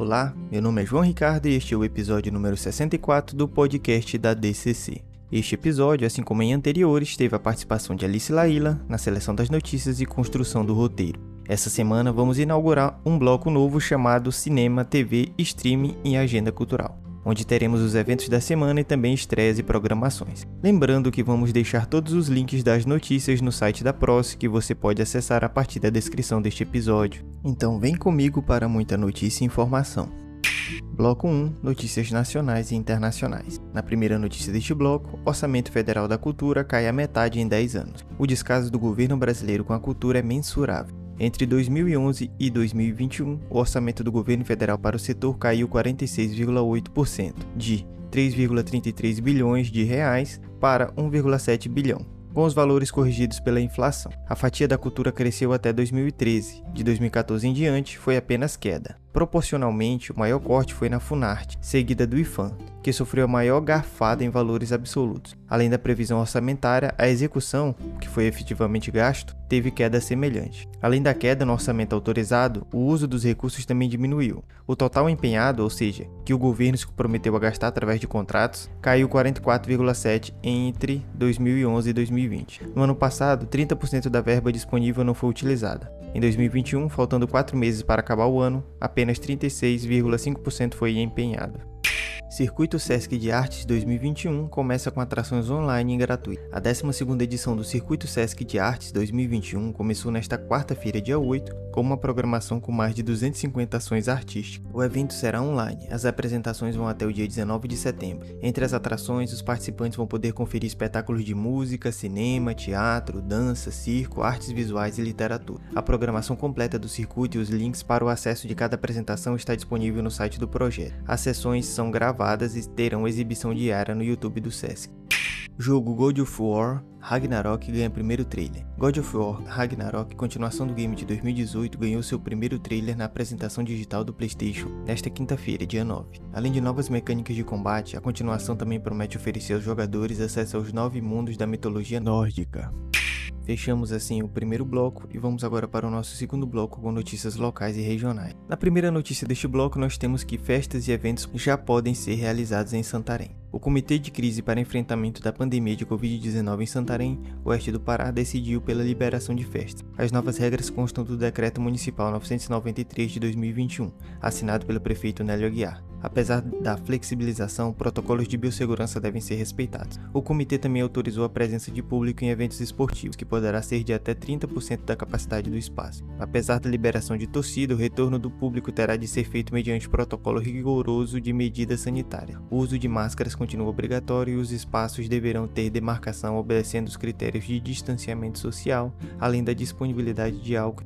Olá, meu nome é João Ricardo e este é o episódio número 64 do podcast da DCC. Este episódio, assim como em anteriores, teve a participação de Alice Laila na seleção das notícias e construção do roteiro. Essa semana vamos inaugurar um bloco novo chamado Cinema, TV, Streaming e Agenda Cultural onde teremos os eventos da semana e também estreias e programações. Lembrando que vamos deixar todos os links das notícias no site da PROS que você pode acessar a partir da descrição deste episódio. Então vem comigo para muita notícia e informação. Bloco 1 Notícias nacionais e internacionais. Na primeira notícia deste bloco, Orçamento Federal da Cultura cai a metade em 10 anos. O descaso do governo brasileiro com a cultura é mensurável. Entre 2011 e 2021, o orçamento do governo federal para o setor caiu 46,8%, de 3,33 bilhões de reais para 1,7 bilhão com os valores corrigidos pela inflação. A fatia da cultura cresceu até 2013. De 2014 em diante, foi apenas queda. Proporcionalmente, o maior corte foi na Funarte, seguida do IFAM, que sofreu a maior garfada em valores absolutos. Além da previsão orçamentária, a execução, que foi efetivamente gasto, teve queda semelhante. Além da queda no orçamento autorizado, o uso dos recursos também diminuiu. O total empenhado, ou seja, que o governo se comprometeu a gastar através de contratos, caiu 44,7 entre 2011 e 2020. No ano passado, 30% da verba disponível não foi utilizada. Em 2021, faltando 4 meses para acabar o ano, apenas 36,5% foi empenhado. Circuito Sesc de Artes 2021 começa com atrações online e gratuitas. A 12ª edição do Circuito Sesc de Artes 2021 começou nesta quarta-feira, dia 8, com uma programação com mais de 250 ações artísticas. O evento será online. As apresentações vão até o dia 19 de setembro. Entre as atrações, os participantes vão poder conferir espetáculos de música, cinema, teatro, dança, circo, artes visuais e literatura. A programação completa do circuito e os links para o acesso de cada apresentação está disponível no site do projeto. As sessões são gravadas gravadas e terão exibição diária no YouTube do Sesc. Jogo God of War Ragnarok ganha primeiro trailer. God of War Ragnarok, continuação do game de 2018, ganhou seu primeiro trailer na apresentação digital do PlayStation nesta quinta-feira, dia 9. Além de novas mecânicas de combate, a continuação também promete oferecer aos jogadores acesso aos nove mundos da mitologia nórdica. Fechamos assim o primeiro bloco e vamos agora para o nosso segundo bloco com notícias locais e regionais. Na primeira notícia deste bloco, nós temos que festas e eventos já podem ser realizados em Santarém. O Comitê de Crise para Enfrentamento da Pandemia de Covid-19 em Santarém, oeste do Pará, decidiu pela liberação de festas. As novas regras constam do Decreto Municipal 993 de 2021, assinado pelo prefeito Nélio Aguiar. Apesar da flexibilização, protocolos de biossegurança devem ser respeitados. O comitê também autorizou a presença de público em eventos esportivos, que poderá ser de até 30% da capacidade do espaço. Apesar da liberação de torcida, o retorno do público terá de ser feito mediante protocolo rigoroso de medidas sanitárias. O uso de máscaras continua obrigatório e os espaços deverão ter demarcação obedecendo os critérios de distanciamento social, além da disponibilidade de álcool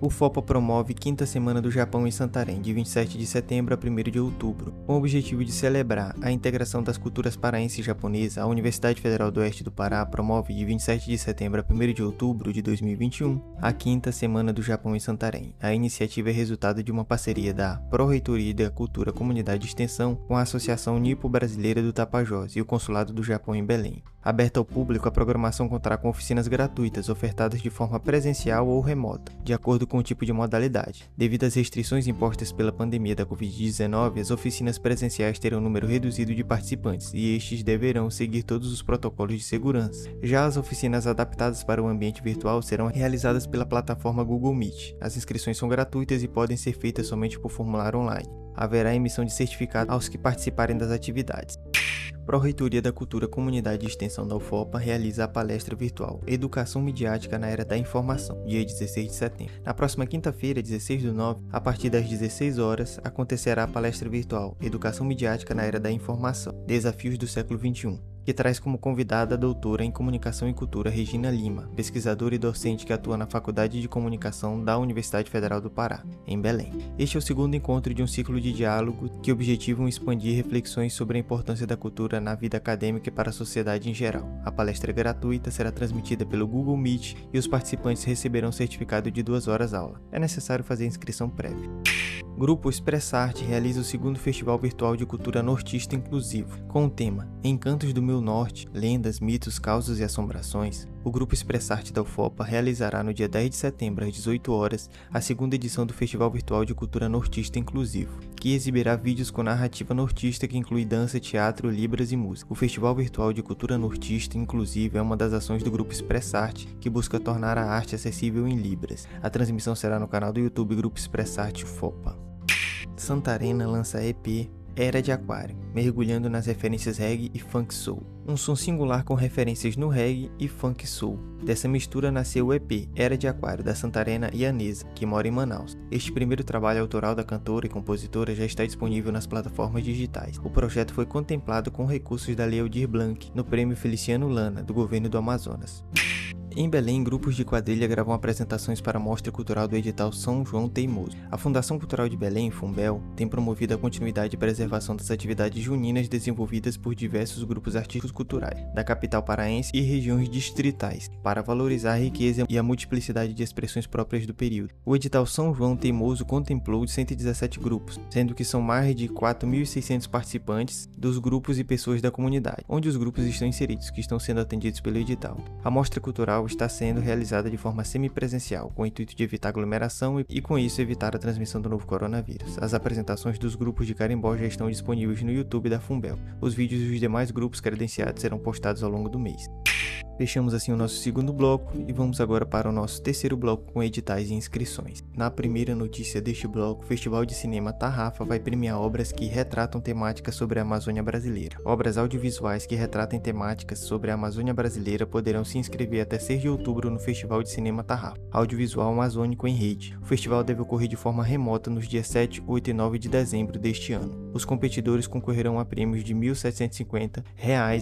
o FOPA promove Quinta Semana do Japão em Santarém, de 27 de setembro a 1 de outubro. Com o objetivo de celebrar a integração das culturas paraense e japonesa, a Universidade Federal do Oeste do Pará promove de 27 de setembro a 1 de outubro de 2021 a Quinta Semana do Japão em Santarém. A iniciativa é resultado de uma parceria da Pró-Reitoria da Cultura Comunidade de Extensão com a Associação Nipo-Brasileira do Tapajós e o Consulado do Japão em Belém. Aberta ao público, a programação contará com oficinas gratuitas ofertadas de forma presencial ou remota, de acordo com o tipo de modalidade. Devido às restrições impostas pela pandemia da Covid-19, as oficinas presenciais terão um número reduzido de participantes e estes deverão seguir todos os protocolos de segurança. Já as oficinas adaptadas para o ambiente virtual serão realizadas pela plataforma Google Meet. As inscrições são gratuitas e podem ser feitas somente por formulário online. Haverá emissão de certificado aos que participarem das atividades. Pró-Reitoria da Cultura Comunidade de Extensão da UFOPA realiza a palestra virtual Educação Midiática na Era da Informação, dia 16 de setembro. Na próxima quinta-feira, 16 do 9, a partir das 16 horas, acontecerá a palestra virtual Educação Midiática na Era da Informação, Desafios do Século XXI que traz como convidada a doutora em Comunicação e Cultura Regina Lima, pesquisadora e docente que atua na Faculdade de Comunicação da Universidade Federal do Pará, em Belém. Este é o segundo encontro de um ciclo de diálogo que objetivam expandir reflexões sobre a importância da cultura na vida acadêmica e para a sociedade em geral. A palestra é gratuita será transmitida pelo Google Meet e os participantes receberão certificado de duas horas aula. É necessário fazer inscrição prévia. Grupo Expressarte realiza o segundo Festival Virtual de Cultura Nortista Inclusivo, com o tema Encantos do Meu Norte, Lendas, Mitos, Causas e Assombrações. O Grupo Expressarte da UFOPA realizará no dia 10 de setembro, às 18 horas, a segunda edição do Festival Virtual de Cultura Nortista Inclusivo, que exibirá vídeos com narrativa nortista que inclui dança, teatro, libras e música. O Festival Virtual de Cultura Nortista Inclusivo é uma das ações do Grupo Expressarte que busca tornar a arte acessível em libras. A transmissão será no canal do YouTube Grupo Expressarte UFOPA. Santarena lança EP era de Aquário, mergulhando nas referências reggae e funk soul. Um som singular com referências no reggae e funk soul. Dessa mistura nasceu o EP Era de Aquário da Santarena Ianesa, que mora em Manaus. Este primeiro trabalho autoral da cantora e compositora já está disponível nas plataformas digitais. O projeto foi contemplado com recursos da Lei Aldir Blanc no Prêmio Feliciano Lana, do governo do Amazonas. Em Belém, grupos de quadrilha gravam apresentações para a Mostra Cultural do edital São João Teimoso. A Fundação Cultural de Belém, Fumbel, tem promovido a continuidade e preservação das atividades juninas desenvolvidas por diversos grupos artísticos culturais da capital paraense e regiões distritais, para valorizar a riqueza e a multiplicidade de expressões próprias do período. O edital São João Teimoso contemplou 117 grupos, sendo que são mais de 4.600 participantes dos grupos e pessoas da comunidade, onde os grupos estão inseridos, que estão sendo atendidos pelo edital. A Mostra Cultural está sendo realizada de forma semipresencial, com o intuito de evitar aglomeração e, com isso, evitar a transmissão do novo coronavírus. As apresentações dos grupos de carimbó já estão disponíveis no YouTube da Fumbel. Os vídeos dos demais grupos credenciados serão postados ao longo do mês. Fechamos assim o nosso segundo bloco e vamos agora para o nosso terceiro bloco com editais e inscrições. Na primeira notícia deste bloco, o Festival de Cinema Tarrafa vai premiar obras que retratam temáticas sobre a Amazônia brasileira. Obras audiovisuais que retratem temáticas sobre a Amazônia brasileira poderão se inscrever até 6 de outubro no Festival de Cinema Tarrafa, audiovisual amazônico em rede. O festival deve ocorrer de forma remota nos dias 7, 8 e 9 de dezembro deste ano. Os competidores concorrerão a prêmios de R$ 1.750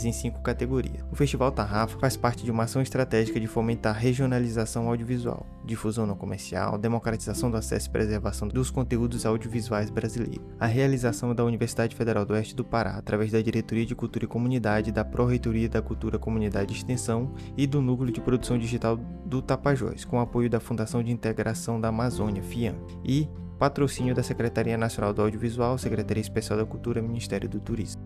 em cinco categorias. O Festival Tarrafa faz parte de uma ação estratégica de fomentar regionalização audiovisual, difusão não comercial, democratização do acesso e preservação dos conteúdos audiovisuais brasileiros. A realização da Universidade Federal do Oeste do Pará, através da Diretoria de Cultura e Comunidade, da Pró-Reitoria da Cultura, Comunidade e Extensão e do Núcleo de Produção Digital do Tapajós, com apoio da Fundação de Integração da Amazônia, FIAM, e patrocínio da Secretaria Nacional do Audiovisual, Secretaria Especial da Cultura, Ministério do Turismo.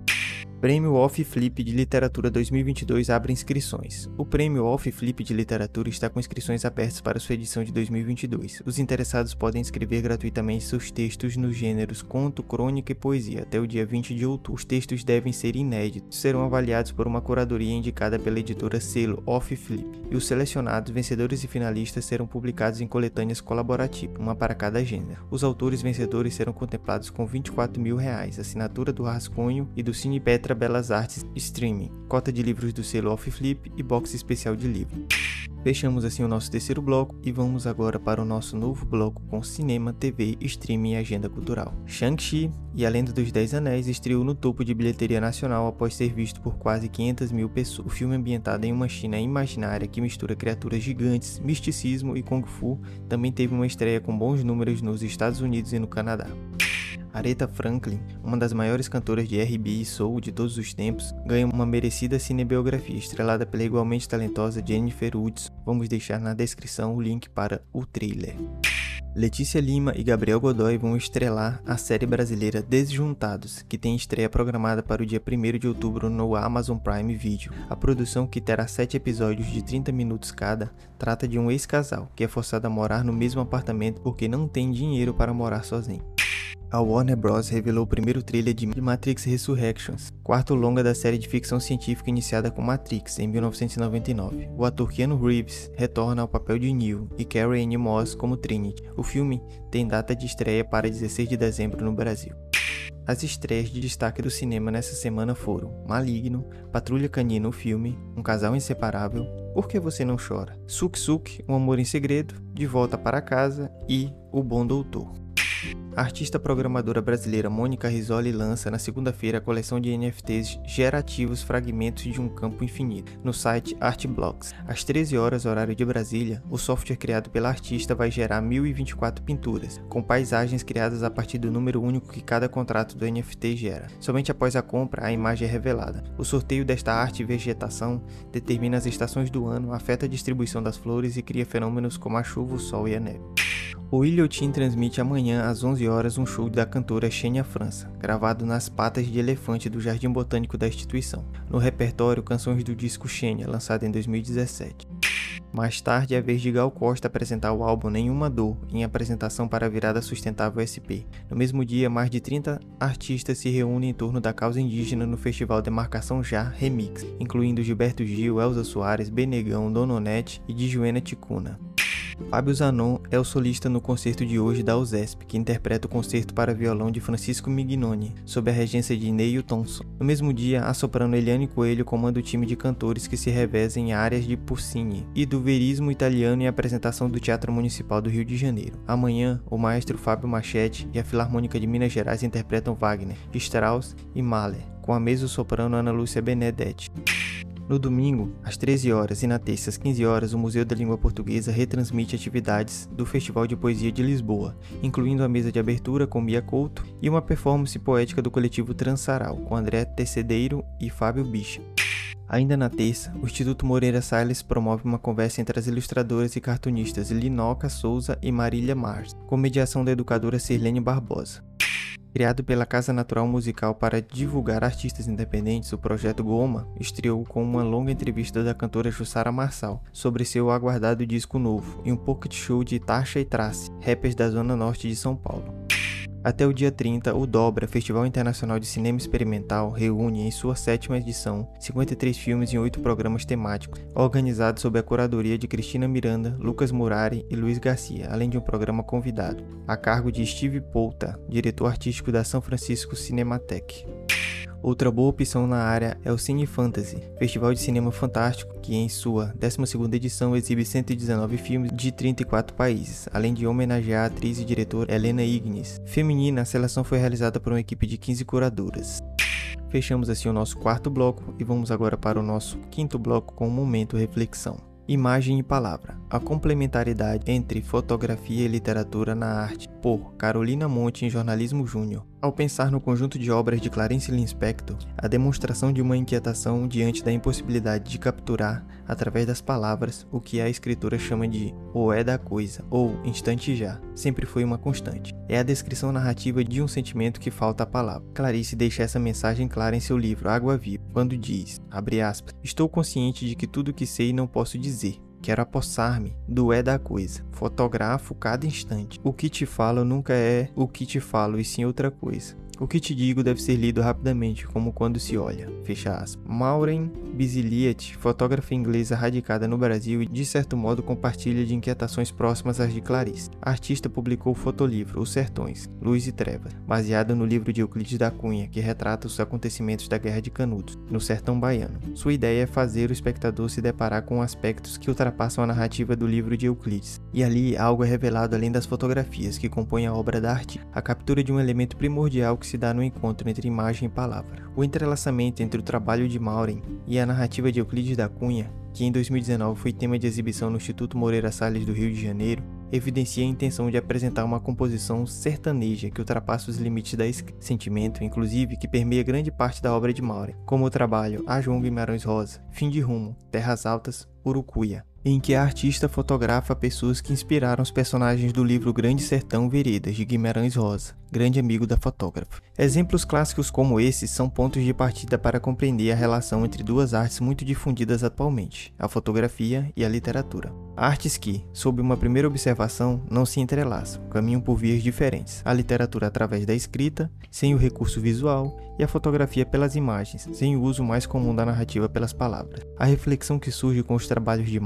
Prêmio Off Flip de Literatura 2022 abre inscrições. O Prêmio Off Flip de Literatura está com inscrições abertas para sua edição de 2022. Os interessados podem inscrever gratuitamente seus textos nos gêneros conto, crônica e poesia até o dia 20 de outubro. Os textos devem ser inéditos, serão avaliados por uma curadoria indicada pela editora Selo Off Flip, e os selecionados, vencedores e finalistas serão publicados em coletâneas colaborativas, uma para cada gênero. Os autores vencedores serão contemplados com 24 mil reais, assinatura do rascunho e do Cine Petra Petra Belas Artes Streaming, cota de livros do selo Off Flip e box especial de livro. Fechamos assim o nosso terceiro bloco e vamos agora para o nosso novo bloco com cinema, TV, streaming e agenda cultural. Shang-Chi e A Lenda dos Dez Anéis estreou no topo de bilheteria nacional após ser visto por quase 500 mil pessoas. O filme ambientado em uma China imaginária que mistura criaturas gigantes, misticismo e kung fu também teve uma estreia com bons números nos Estados Unidos e no Canadá. Aretha Franklin, uma das maiores cantoras de R&B e soul de todos os tempos, ganha uma merecida cinebiografia estrelada pela igualmente talentosa Jennifer Woods. Vamos deixar na descrição o link para o trailer. Letícia Lima e Gabriel Godoy vão estrelar a série brasileira Desjuntados, que tem estreia programada para o dia 1 de outubro no Amazon Prime Video. A produção, que terá 7 episódios de 30 minutos cada, trata de um ex-casal que é forçado a morar no mesmo apartamento porque não tem dinheiro para morar sozinho. A Warner Bros. revelou o primeiro trailer de Matrix Resurrections, quarto longa da série de ficção científica iniciada com Matrix em 1999. O ator Keanu Reeves retorna ao papel de Neo e Carrie Anne Moss como Trinity. O filme tem data de estreia para 16 de dezembro no Brasil. As estreias de destaque do cinema nessa semana foram Maligno, Patrulha Canina o filme, Um Casal Inseparável, Por que Você Não Chora, Suk Suk, Um Amor em Segredo, De Volta para Casa e O Bom Doutor. A artista programadora brasileira Mônica Risoli lança na segunda-feira a coleção de NFTs gerativos Fragmentos de um Campo Infinito no site Artblocks. Às 13 horas horário de Brasília, o software criado pela artista vai gerar 1024 pinturas, com paisagens criadas a partir do número único que cada contrato do NFT gera. Somente após a compra a imagem é revelada. O sorteio desta arte e vegetação determina as estações do ano, afeta a distribuição das flores e cria fenômenos como a chuva, o sol e a neve. O Ilhotin transmite amanhã às 11 horas um show da cantora Xenia França, gravado nas patas de elefante do Jardim Botânico da instituição. No repertório, canções do disco Xenia, lançado em 2017. Mais tarde, é a vez de Gal Costa apresentar o álbum Nenhuma Dor, em apresentação para a virada sustentável SP. No mesmo dia, mais de 30 artistas se reúnem em torno da causa indígena no festival Demarcação Já Remix, incluindo Gilberto Gil, Elza Soares, Benegão, Dononete e Dijuena Ticuna. Fábio Zanon é o solista no concerto de hoje da USESP, que interpreta o concerto para violão de Francisco Mignoni, sob a regência de Neil Thompson. No mesmo dia, a soprano Eliane Coelho comanda o time de cantores que se revezam em áreas de Puccini e do verismo italiano em apresentação do Teatro Municipal do Rio de Janeiro. Amanhã, o maestro Fábio Machete e a Filarmônica de Minas Gerais interpretam Wagner, Strauss e Mahler, com a mezzo-soprano Ana Lúcia Benedetti. No domingo, às 13 horas e na terça às 15 horas, o Museu da Língua Portuguesa retransmite atividades do Festival de Poesia de Lisboa, incluindo a mesa de abertura com Mia Couto e uma performance poética do coletivo Transaral, com André Tecedeiro e Fábio Bicha. Ainda na terça, o Instituto Moreira Salles promove uma conversa entre as ilustradoras e cartunistas Linoca Souza e Marília Mars, com mediação da educadora Sirlene Barbosa. Criado pela Casa Natural Musical para divulgar artistas independentes, o projeto Goma estreou com uma longa entrevista da cantora Jussara Marçal sobre seu aguardado disco novo e um pocket show de Tasha e Trace, rappers da zona norte de São Paulo. Até o dia 30, o Dobra, Festival Internacional de Cinema Experimental, reúne em sua sétima edição 53 filmes em oito programas temáticos, organizados sob a curadoria de Cristina Miranda, Lucas Murari e Luiz Garcia, além de um programa convidado, a cargo de Steve Polta, diretor artístico da São Francisco Cinematheque. Outra boa opção na área é o Cine Fantasy, festival de cinema fantástico que em sua 12ª edição exibe 119 filmes de 34 países, além de homenagear a atriz e diretora Helena Ignis. Feminina, a seleção foi realizada por uma equipe de 15 curadoras. Fechamos assim o nosso quarto bloco e vamos agora para o nosso quinto bloco com o momento reflexão. Imagem e palavra. A complementaridade entre fotografia e literatura na arte, por Carolina Monte em Jornalismo Júnior. Ao pensar no conjunto de obras de Clarice Lispector, a demonstração de uma inquietação diante da impossibilidade de capturar, através das palavras, o que a escritora chama de o é da coisa, ou instante já, sempre foi uma constante. É a descrição narrativa de um sentimento que falta à palavra. Clarice deixa essa mensagem clara em seu livro Água Viva, quando diz, aspas, estou consciente de que tudo o que sei não posso dizer, Quero apossar-me do é da coisa. Fotografo cada instante. O que te falo nunca é o que te falo, e sim outra coisa. O que te digo deve ser lido rapidamente, como quando se olha. Fecha aspas. Maureen Bisiliet, fotógrafa inglesa radicada no Brasil de certo modo compartilha de inquietações próximas às de Clarice. A artista publicou o fotolivro Os Sertões, Luz e Trevas, baseado no livro de Euclides da Cunha, que retrata os acontecimentos da Guerra de Canudos, no sertão baiano. Sua ideia é fazer o espectador se deparar com aspectos que ultrapassam a narrativa do livro de Euclides. E ali algo é revelado além das fotografias que compõem a obra da arte, a captura de um elemento primordial que se dá no encontro entre imagem e palavra. O entrelaçamento entre o trabalho de Maureen e a narrativa de Euclides da Cunha, que em 2019 foi tema de exibição no Instituto Moreira Salles do Rio de Janeiro, evidencia a intenção de apresentar uma composição sertaneja que ultrapassa os limites da sentimento, inclusive que permeia grande parte da obra de Maureen, como o trabalho A João Guimarães Rosa, Fim de Rumo, Terras Altas, Urucuia, em que a artista fotografa pessoas que inspiraram os personagens do livro Grande Sertão Veredas, de Guimarães Rosa, grande amigo da fotógrafa. Exemplos clássicos como esses são pontos de partida para compreender a relação entre duas artes muito difundidas atualmente, a fotografia e a literatura. Artes que, sob uma primeira observação, não se entrelaçam, caminham por vias diferentes. A literatura através da escrita, sem o recurso visual, e a fotografia pelas imagens, sem o uso mais comum da narrativa pelas palavras. A reflexão que surge com os trabalhos de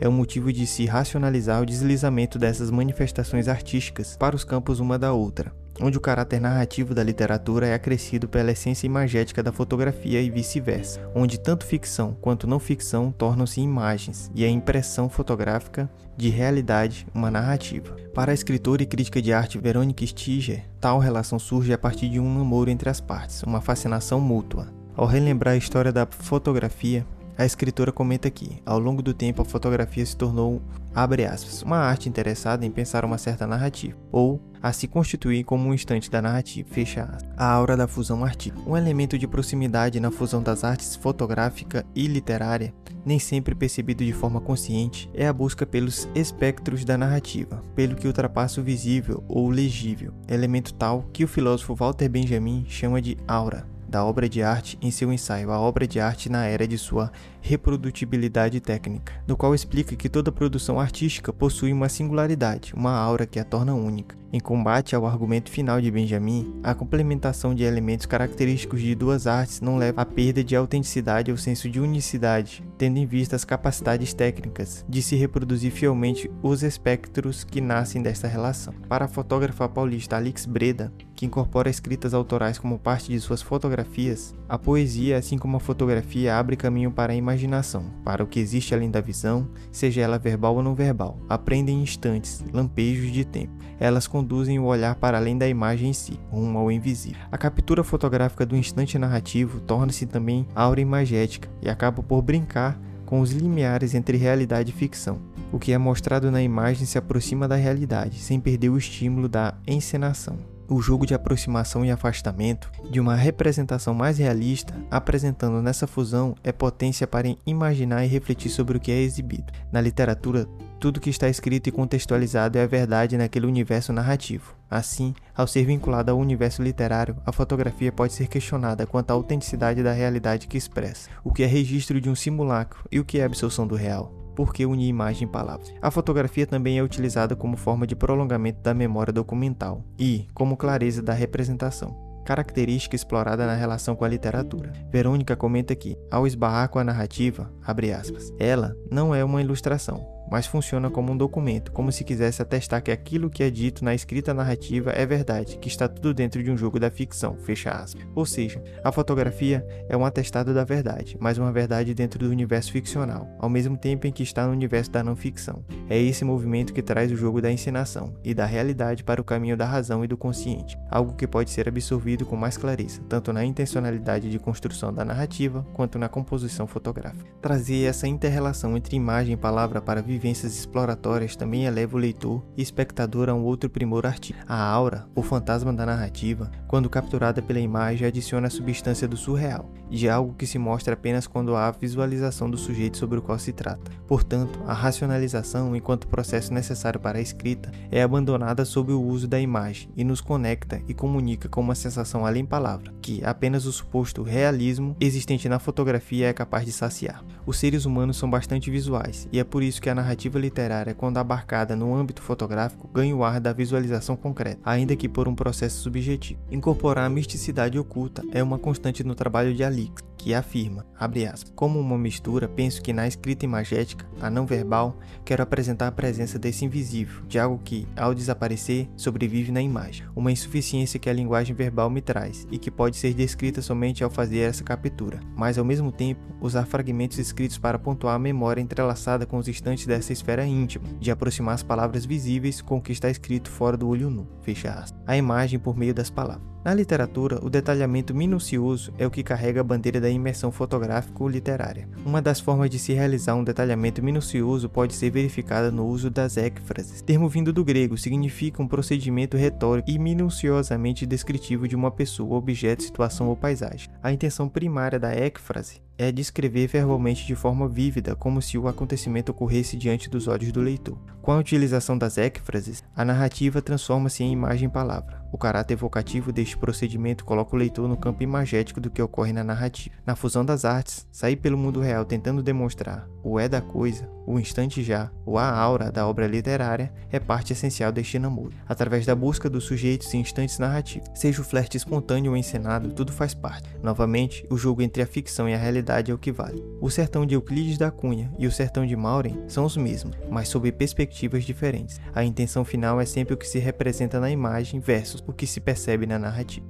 É o motivo de se racionalizar o deslizamento dessas manifestações artísticas para os campos uma da outra, onde o caráter narrativo da literatura é acrescido pela essência imagética da fotografia e vice-versa, onde tanto ficção quanto não ficção tornam-se imagens e a impressão fotográfica de realidade uma narrativa. Para a escritora e crítica de arte Verônica Stiger, tal relação surge a partir de um namoro entre as partes, uma fascinação mútua. Ao relembrar a história da fotografia, a escritora comenta que, ao longo do tempo, a fotografia se tornou, aspas, uma arte interessada em pensar uma certa narrativa, ou a se constituir como um instante da narrativa, fecha aspas. A aura da fusão artística. Um elemento de proximidade na fusão das artes fotográfica e literária, nem sempre percebido de forma consciente, é a busca pelos espectros da narrativa, pelo que ultrapassa o visível ou legível, elemento tal que o filósofo Walter Benjamin chama de aura da obra de arte em seu ensaio A Obra de Arte na Era de Sua Reprodutibilidade Técnica, no qual explica que toda produção artística possui uma singularidade, uma aura que a torna única. Em combate ao argumento final de Benjamin, a complementação de elementos característicos de duas artes não leva à perda de autenticidade ou senso de unicidade, tendo em vista as capacidades técnicas de se reproduzir fielmente os espectros que nascem desta relação. Para a fotógrafa paulista Alix Breda, que incorpora escritas autorais como parte de suas fotografias, a poesia, assim como a fotografia, abre caminho para a imaginação, para o que existe além da visão, seja ela verbal ou não verbal, aprendem instantes, lampejos de tempo. Elas conduzem o olhar para além da imagem em si, rumo ao invisível. A captura fotográfica do instante narrativo torna-se também aura imagética e acaba por brincar com os limiares entre realidade e ficção. O que é mostrado na imagem se aproxima da realidade, sem perder o estímulo da encenação o jogo de aproximação e afastamento de uma representação mais realista, apresentando nessa fusão é potência para imaginar e refletir sobre o que é exibido. Na literatura, tudo que está escrito e contextualizado é verdade naquele universo narrativo. Assim, ao ser vinculada ao universo literário, a fotografia pode ser questionada quanto à autenticidade da realidade que expressa, o que é registro de um simulacro e o que é absorção do real por que unir imagem e palavras. A fotografia também é utilizada como forma de prolongamento da memória documental e como clareza da representação característica explorada na relação com a literatura. Verônica comenta que, ao esbarrar com a narrativa, aspas, ela não é uma ilustração, mas funciona como um documento, como se quisesse atestar que aquilo que é dito na escrita narrativa é verdade, que está tudo dentro de um jogo da ficção, fecha aspas. Ou seja, a fotografia é um atestado da verdade, mas uma verdade dentro do universo ficcional, ao mesmo tempo em que está no universo da não ficção. É esse movimento que traz o jogo da encenação e da realidade para o caminho da razão e do consciente, algo que pode ser absorvido com mais clareza, tanto na intencionalidade de construção da narrativa quanto na composição fotográfica. Trazer essa interrelação entre imagem e palavra para viver vivências exploratórias também eleva o leitor e espectador a um outro primor artístico. A aura, o fantasma da narrativa, quando capturada pela imagem, adiciona a substância do surreal, de algo que se mostra apenas quando há visualização do sujeito sobre o qual se trata. Portanto, a racionalização, enquanto processo necessário para a escrita, é abandonada sob o uso da imagem e nos conecta e comunica com uma sensação além palavra, que apenas o suposto realismo existente na fotografia é capaz de saciar. Os seres humanos são bastante visuais, e é por isso que a narrativa literária, quando abarcada no âmbito fotográfico, ganha o ar da visualização concreta, ainda que por um processo subjetivo. Incorporar a misticidade oculta é uma constante no trabalho de Alix, que afirma, aspas, como uma mistura, penso que na escrita imagética, a não verbal, quero apresentar a presença desse invisível, de algo que, ao desaparecer, sobrevive na imagem, uma insuficiência que a linguagem verbal me traz e que pode ser descrita somente ao fazer essa captura, mas ao mesmo tempo usar fragmentos escritos para pontuar a memória entrelaçada com os instantes dessa esfera íntima, de aproximar as palavras visíveis com o que está escrito fora do olho nu, fecha aspas, a imagem por meio das palavras. Na literatura, o detalhamento minucioso é o que carrega a bandeira da imersão fotográfico-literária. Uma das formas de se realizar um detalhamento minucioso pode ser verificada no uso das écfrases. Termo vindo do grego, significa um procedimento retórico e minuciosamente descritivo de uma pessoa, objeto, situação ou paisagem. A intenção primária da écfrase é descrever verbalmente de forma vívida, como se o acontecimento ocorresse diante dos olhos do leitor. Com a utilização das écfrases, a narrativa transforma-se em imagem-palavra. O caráter evocativo deste procedimento coloca o leitor no campo imagético do que ocorre na narrativa. Na fusão das artes, sair pelo mundo real tentando demonstrar o é da coisa, o instante já, ou a aura da obra literária é parte essencial deste namoro. Através da busca dos sujeitos e instantes narrativos, seja o flerte espontâneo ou encenado, tudo faz parte. Novamente, o jogo entre a ficção e a realidade realidade é o que vale. O sertão de Euclides da Cunha e o sertão de Maureen são os mesmos, mas sob perspectivas diferentes. A intenção final é sempre o que se representa na imagem versus o que se percebe na narrativa.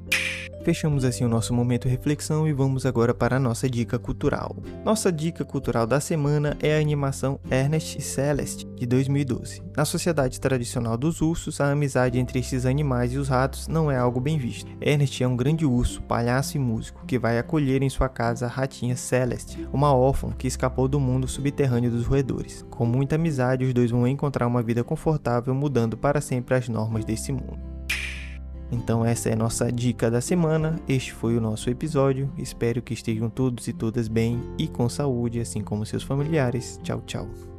Fechamos assim o nosso momento reflexão e vamos agora para a nossa dica cultural. Nossa dica cultural da semana é a animação Ernest e Celeste, de 2012. Na sociedade tradicional dos ursos, a amizade entre estes animais e os ratos não é algo bem visto. Ernest é um grande urso, palhaço e músico, que vai acolher em sua casa a ratinha Celeste, uma órfã que escapou do mundo subterrâneo dos roedores. Com muita amizade, os dois vão encontrar uma vida confortável, mudando para sempre as normas desse mundo. Então essa é a nossa dica da semana. Este foi o nosso episódio. Espero que estejam todos e todas bem e com saúde, assim como seus familiares. Tchau, tchau.